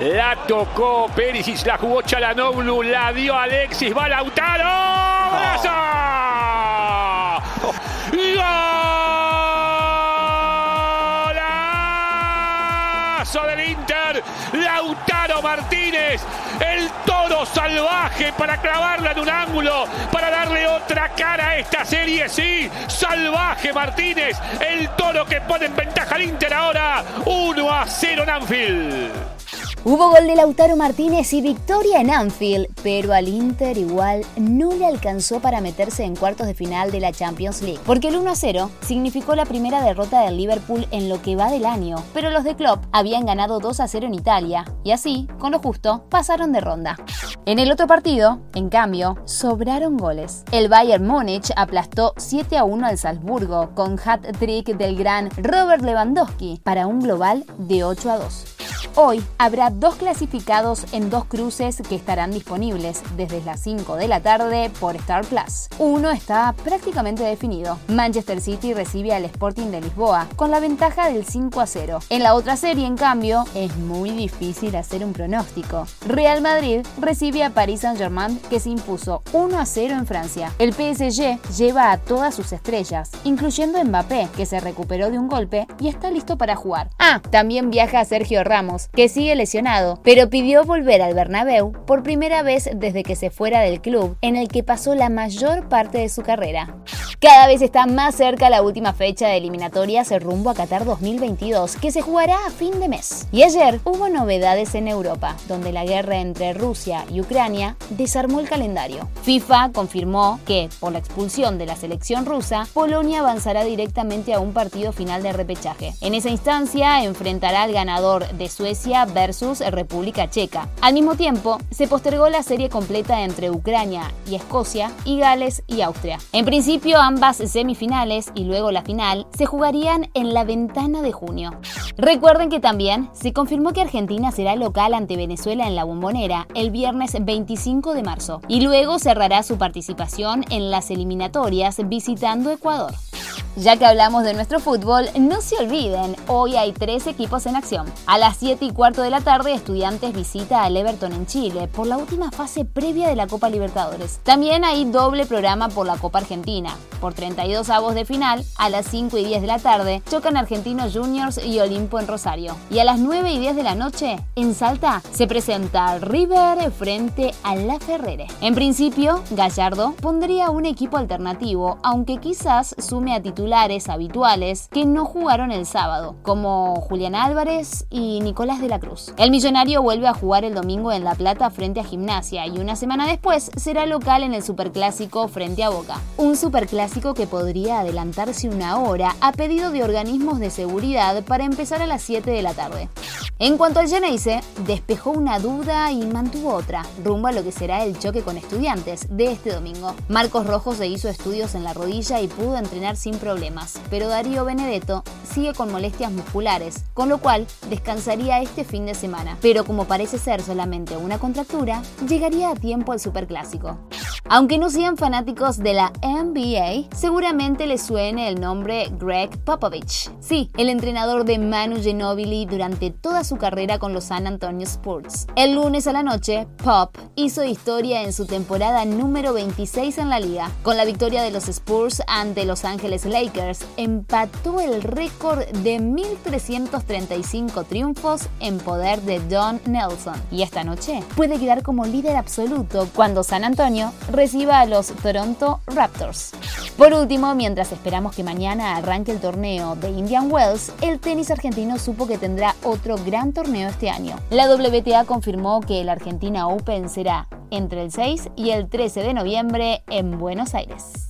La tocó Perisic, la jugó Chalanoglu, la dio Alexis, va Lautaro. ¡Golazo! ¡Golazo del Inter! Lautaro Martínez, el toro salvaje para clavarla en un ángulo, para darle otra cara a esta serie. Sí, salvaje Martínez, el toro que pone en ventaja al Inter ahora. 1 a 0 en Anfield. Hubo gol de Lautaro Martínez y victoria en Anfield, pero al Inter igual no le alcanzó para meterse en cuartos de final de la Champions League, porque el 1-0 significó la primera derrota del Liverpool en lo que va del año, pero los de Klopp habían ganado 2-0 en Italia y así, con lo justo, pasaron de ronda. En el otro partido, en cambio, sobraron goles. El Bayern Múnich aplastó 7-1 al Salzburgo con hat-trick del gran Robert Lewandowski para un global de 8-2. Hoy habrá dos clasificados en dos cruces que estarán disponibles desde las 5 de la tarde por Star Plus. Uno está prácticamente definido. Manchester City recibe al Sporting de Lisboa con la ventaja del 5 a 0. En la otra serie, en cambio, es muy difícil hacer un pronóstico. Real Madrid recibe a Paris Saint-Germain que se impuso 1 a 0 en Francia. El PSG lleva a todas sus estrellas, incluyendo Mbappé, que se recuperó de un golpe y está listo para jugar. Ah, también viaja Sergio Ramos que sigue lesionado, pero pidió volver al Bernabéu por primera vez desde que se fuera del club en el que pasó la mayor parte de su carrera. Cada vez está más cerca la última fecha de eliminatorias rumbo a Qatar 2022, que se jugará a fin de mes. Y ayer hubo novedades en Europa, donde la guerra entre Rusia y Ucrania desarmó el calendario. FIFA confirmó que, por la expulsión de la selección rusa, Polonia avanzará directamente a un partido final de repechaje. En esa instancia enfrentará al ganador de Suecia versus República Checa. Al mismo tiempo, se postergó la serie completa entre Ucrania y Escocia y Gales y Austria. En principio, ambas semifinales y luego la final se jugarían en la ventana de junio. Recuerden que también se confirmó que Argentina será local ante Venezuela en la bombonera el viernes 25 de marzo y luego cerrará su participación en las eliminatorias visitando Ecuador. Ya que hablamos de nuestro fútbol, no se olviden, hoy hay tres equipos en acción. A las 7 y cuarto de la tarde, Estudiantes visita al Everton en Chile por la última fase previa de la Copa Libertadores. También hay doble programa por la Copa Argentina. Por 32 avos de final, a las 5 y 10 de la tarde, chocan Argentinos Juniors y Olimpo en Rosario. Y a las 9 y 10 de la noche, en Salta, se presenta River frente a La Ferrere. En principio, Gallardo pondría un equipo alternativo, aunque quizás sume a titulares habituales que no jugaron el sábado, como Julián Álvarez y Nicolás de la Cruz. El millonario vuelve a jugar el domingo en La Plata frente a Gimnasia y una semana después será local en el Superclásico frente a Boca. Un Superclásico que podría adelantarse una hora a pedido de organismos de seguridad para empezar a las 7 de la tarde. En cuanto al Geneise, despejó una duda y mantuvo otra, rumbo a lo que será el choque con estudiantes de este domingo. Marcos Rojo se hizo estudios en la rodilla y pudo entrenar sin problemas, pero Darío Benedetto sigue con molestias musculares, con lo cual descansaría este fin de semana. Pero como parece ser solamente una contractura, llegaría a tiempo al Superclásico. Aunque no sean fanáticos de la NBA, seguramente les suene el nombre Greg Popovich. Sí, el entrenador de Manu Ginobili durante toda su carrera con los San Antonio Spurs. El lunes a la noche, Pop hizo historia en su temporada número 26 en la liga. Con la victoria de los Spurs ante Los Ángeles Lakers, empató el récord de 1.335 triunfos en poder de Don Nelson. Y esta noche puede quedar como líder absoluto cuando San Antonio reciba a los Toronto Raptors. Por último, mientras esperamos que mañana arranque el torneo de Indian Wells, el tenis argentino supo que tendrá otro gran torneo este año. La WTA confirmó que el Argentina Open será entre el 6 y el 13 de noviembre en Buenos Aires.